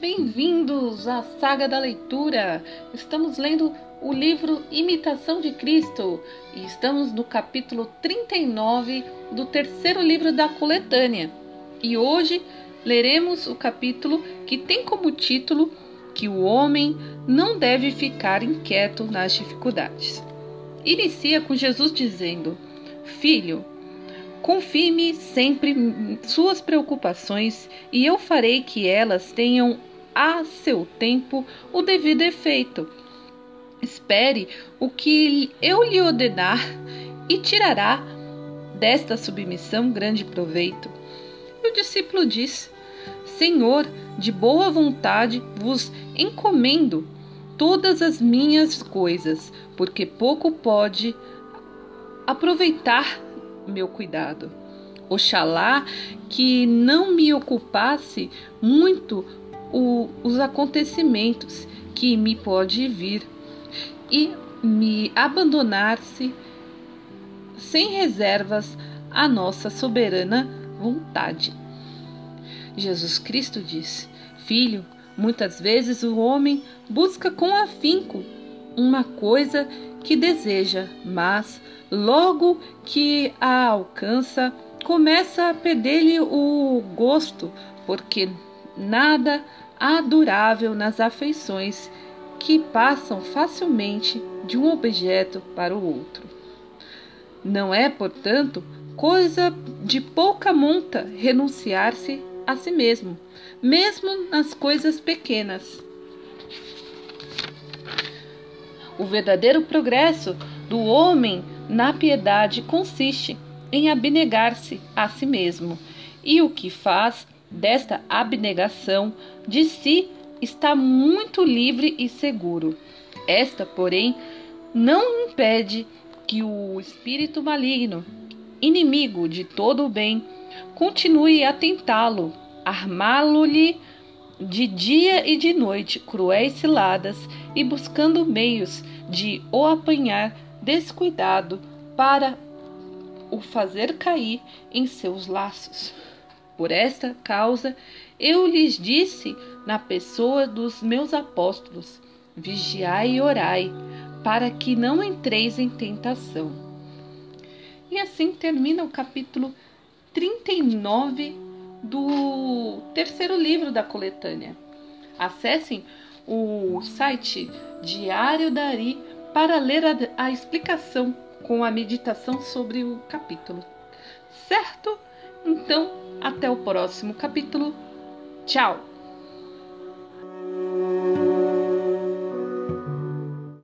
Bem-vindos à saga da leitura. Estamos lendo o livro Imitação de Cristo e estamos no capítulo 39 do terceiro livro da coletânea. E hoje leremos o capítulo que tem como título que o homem não deve ficar inquieto nas dificuldades. Inicia com Jesus dizendo: Filho, confie-me sempre suas preocupações e eu farei que elas tenham a seu tempo o devido efeito. Espere o que eu lhe ordenar e tirará desta submissão grande proveito. E o discípulo diz: Senhor, de boa vontade vos encomendo todas as minhas coisas, porque pouco pode aproveitar meu cuidado. Oxalá que não me ocupasse muito os acontecimentos que me pode vir e me abandonar-se sem reservas à nossa soberana vontade. Jesus Cristo diz: Filho, muitas vezes o homem busca com afinco uma coisa que deseja, mas logo que a alcança, começa a perder-lhe o gosto, porque nada há durável nas afeições que passam facilmente de um objeto para o outro. Não é, portanto, coisa de pouca monta renunciar-se a si mesmo, mesmo nas coisas pequenas. O verdadeiro progresso do homem na piedade consiste em abnegar-se a si mesmo, e o que faz desta abnegação de si está muito livre e seguro. Esta, porém, não impede que o espírito maligno, inimigo de todo o bem, continue a tentá-lo, armá-lo-lhe de dia e de noite cruéis ciladas e buscando meios de o apanhar descuidado para o fazer cair em seus laços. Por esta causa, eu lhes disse na pessoa dos meus apóstolos: vigiai e orai, para que não entreis em tentação. E assim termina o capítulo 39 do terceiro livro da coletânea. Acessem o site Diário Dari para ler a, a explicação com a meditação sobre o capítulo. Certo? Então, até o próximo capítulo. Tchau!